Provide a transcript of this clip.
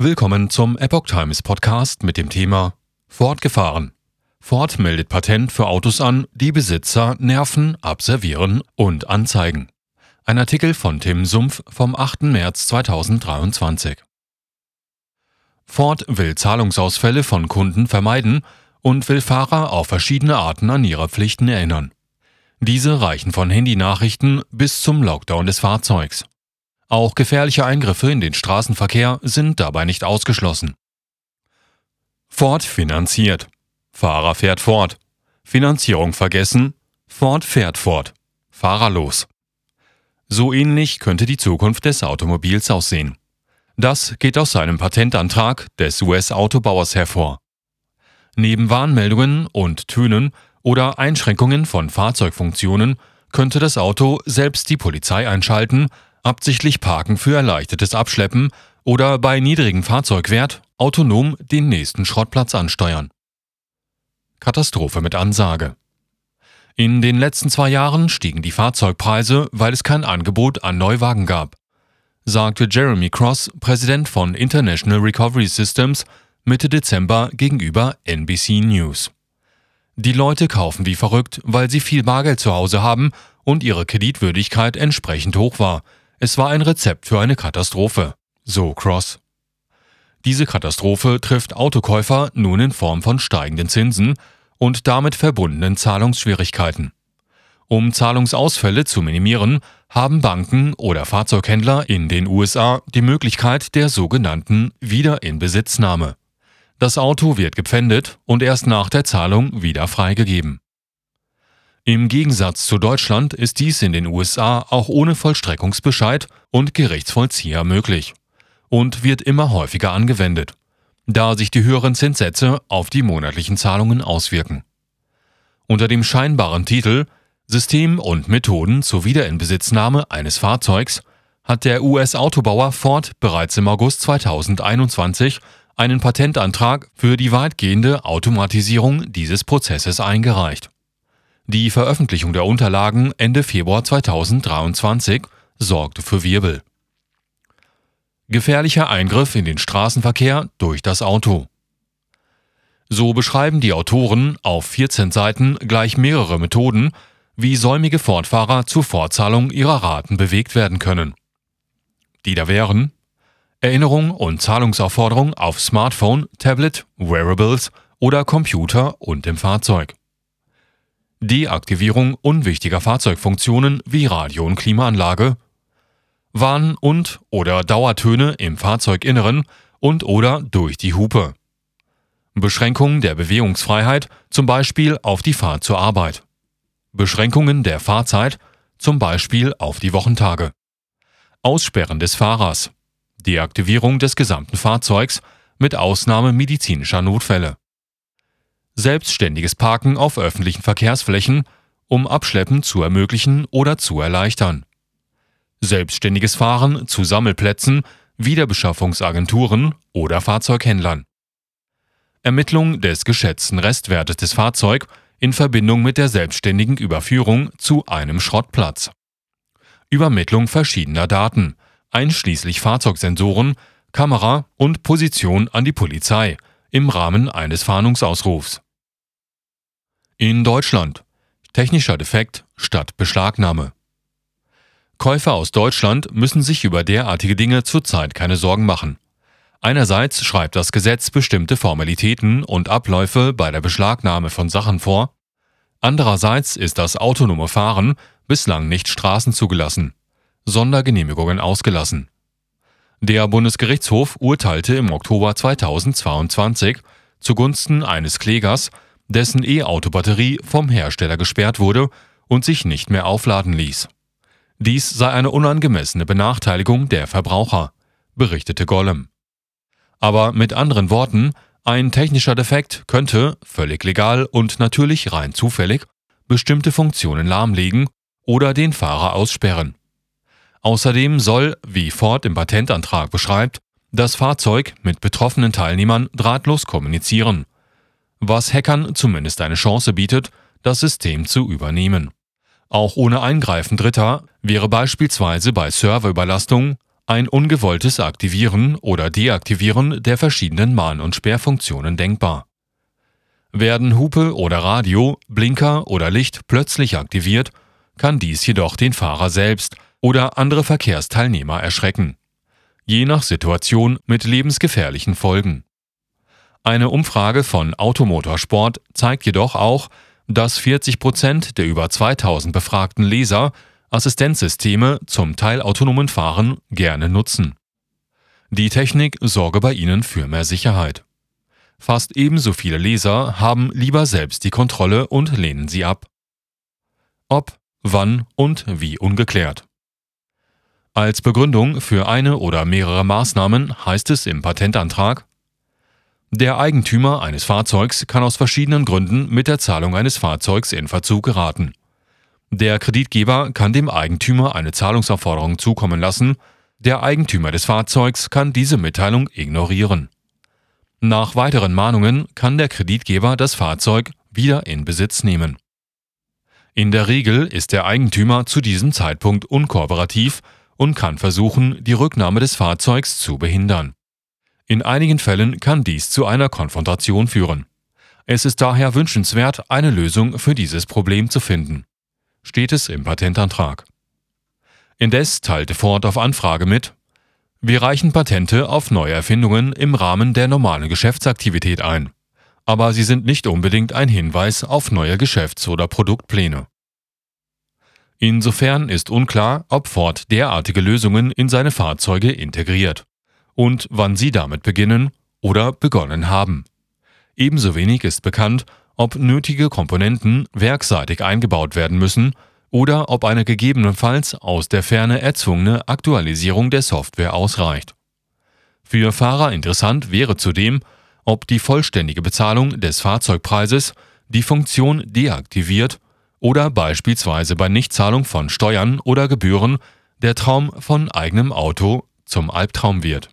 Willkommen zum Epoch Times Podcast mit dem Thema Ford gefahren. Ford meldet Patent für Autos an, die Besitzer nerven, abservieren und anzeigen. Ein Artikel von Tim Sumpf vom 8. März 2023. Ford will Zahlungsausfälle von Kunden vermeiden und will Fahrer auf verschiedene Arten an ihre Pflichten erinnern. Diese reichen von Handynachrichten bis zum Lockdown des Fahrzeugs. Auch gefährliche Eingriffe in den Straßenverkehr sind dabei nicht ausgeschlossen. Ford finanziert. Fahrer fährt fort. Finanzierung vergessen. Ford fährt fort. Fahrerlos. So ähnlich könnte die Zukunft des Automobils aussehen. Das geht aus seinem Patentantrag des US-Autobauers hervor. Neben Warnmeldungen und Tönen oder Einschränkungen von Fahrzeugfunktionen könnte das Auto selbst die Polizei einschalten absichtlich Parken für erleichtertes Abschleppen oder bei niedrigem Fahrzeugwert autonom den nächsten Schrottplatz ansteuern. Katastrophe mit Ansage. In den letzten zwei Jahren stiegen die Fahrzeugpreise, weil es kein Angebot an Neuwagen gab, sagte Jeremy Cross, Präsident von International Recovery Systems, Mitte Dezember gegenüber NBC News. Die Leute kaufen wie verrückt, weil sie viel Bargeld zu Hause haben und ihre Kreditwürdigkeit entsprechend hoch war, es war ein Rezept für eine Katastrophe, so Cross. Diese Katastrophe trifft Autokäufer nun in Form von steigenden Zinsen und damit verbundenen Zahlungsschwierigkeiten. Um Zahlungsausfälle zu minimieren, haben Banken oder Fahrzeughändler in den USA die Möglichkeit der sogenannten Wiederinbesitznahme. Das Auto wird gepfändet und erst nach der Zahlung wieder freigegeben. Im Gegensatz zu Deutschland ist dies in den USA auch ohne Vollstreckungsbescheid und Gerichtsvollzieher möglich und wird immer häufiger angewendet, da sich die höheren Zinssätze auf die monatlichen Zahlungen auswirken. Unter dem scheinbaren Titel System und Methoden zur Wiederinbesitznahme eines Fahrzeugs hat der US-Autobauer Ford bereits im August 2021 einen Patentantrag für die weitgehende Automatisierung dieses Prozesses eingereicht. Die Veröffentlichung der Unterlagen Ende Februar 2023 sorgte für Wirbel. Gefährlicher Eingriff in den Straßenverkehr durch das Auto. So beschreiben die Autoren auf 14 Seiten gleich mehrere Methoden, wie säumige Fortfahrer zur Fortzahlung ihrer Raten bewegt werden können. Die da wären Erinnerung und Zahlungsaufforderung auf Smartphone, Tablet, Wearables oder Computer und im Fahrzeug. Deaktivierung unwichtiger Fahrzeugfunktionen wie Radio und Klimaanlage, Warn- und oder Dauertöne im Fahrzeuginneren und oder durch die Hupe. Beschränkung der Bewegungsfreiheit, zum Beispiel auf die Fahrt zur Arbeit. Beschränkungen der Fahrzeit, zum Beispiel auf die Wochentage. Aussperren des Fahrers. Deaktivierung des gesamten Fahrzeugs mit Ausnahme medizinischer Notfälle selbstständiges Parken auf öffentlichen Verkehrsflächen, um Abschleppen zu ermöglichen oder zu erleichtern. Selbstständiges Fahren zu Sammelplätzen, Wiederbeschaffungsagenturen oder Fahrzeughändlern. Ermittlung des geschätzten Restwertes des Fahrzeugs in Verbindung mit der selbstständigen Überführung zu einem Schrottplatz. Übermittlung verschiedener Daten, einschließlich Fahrzeugsensoren, Kamera und Position an die Polizei im Rahmen eines Fahndungsausrufs. In Deutschland. Technischer Defekt statt Beschlagnahme. Käufer aus Deutschland müssen sich über derartige Dinge zurzeit keine Sorgen machen. Einerseits schreibt das Gesetz bestimmte Formalitäten und Abläufe bei der Beschlagnahme von Sachen vor, andererseits ist das autonome Fahren bislang nicht straßenzugelassen, Sondergenehmigungen ausgelassen. Der Bundesgerichtshof urteilte im Oktober 2022 zugunsten eines Klägers, dessen E-Auto-Batterie vom Hersteller gesperrt wurde und sich nicht mehr aufladen ließ. Dies sei eine unangemessene Benachteiligung der Verbraucher, berichtete Gollum. Aber mit anderen Worten, ein technischer Defekt könnte, völlig legal und natürlich rein zufällig, bestimmte Funktionen lahmlegen oder den Fahrer aussperren. Außerdem soll, wie Ford im Patentantrag beschreibt, das Fahrzeug mit betroffenen Teilnehmern drahtlos kommunizieren was Hackern zumindest eine Chance bietet, das System zu übernehmen. Auch ohne Eingreifen Dritter wäre beispielsweise bei Serverüberlastung, ein ungewolltes Aktivieren oder Deaktivieren der verschiedenen Mahn- und Sperrfunktionen denkbar. Werden Hupe oder Radio, Blinker oder Licht plötzlich aktiviert, kann dies jedoch den Fahrer selbst oder andere Verkehrsteilnehmer erschrecken. Je nach Situation mit lebensgefährlichen Folgen. Eine Umfrage von Automotorsport zeigt jedoch auch, dass 40 Prozent der über 2000 befragten Leser Assistenzsysteme zum Teil autonomen Fahren gerne nutzen. Die Technik sorge bei ihnen für mehr Sicherheit. Fast ebenso viele Leser haben lieber selbst die Kontrolle und lehnen sie ab. Ob, wann und wie ungeklärt. Als Begründung für eine oder mehrere Maßnahmen heißt es im Patentantrag, der Eigentümer eines Fahrzeugs kann aus verschiedenen Gründen mit der Zahlung eines Fahrzeugs in Verzug geraten. Der Kreditgeber kann dem Eigentümer eine Zahlungsaufforderung zukommen lassen, der Eigentümer des Fahrzeugs kann diese Mitteilung ignorieren. Nach weiteren Mahnungen kann der Kreditgeber das Fahrzeug wieder in Besitz nehmen. In der Regel ist der Eigentümer zu diesem Zeitpunkt unkooperativ und kann versuchen, die Rücknahme des Fahrzeugs zu behindern. In einigen Fällen kann dies zu einer Konfrontation führen. Es ist daher wünschenswert, eine Lösung für dieses Problem zu finden. Steht es im Patentantrag. Indes teilte Ford auf Anfrage mit, wir reichen Patente auf neue Erfindungen im Rahmen der normalen Geschäftsaktivität ein, aber sie sind nicht unbedingt ein Hinweis auf neue Geschäfts- oder Produktpläne. Insofern ist unklar, ob Ford derartige Lösungen in seine Fahrzeuge integriert und wann sie damit beginnen oder begonnen haben. Ebenso wenig ist bekannt, ob nötige Komponenten werkseitig eingebaut werden müssen oder ob eine gegebenenfalls aus der Ferne erzwungene Aktualisierung der Software ausreicht. Für Fahrer interessant wäre zudem, ob die vollständige Bezahlung des Fahrzeugpreises die Funktion deaktiviert oder beispielsweise bei Nichtzahlung von Steuern oder Gebühren der Traum von eigenem Auto zum Albtraum wird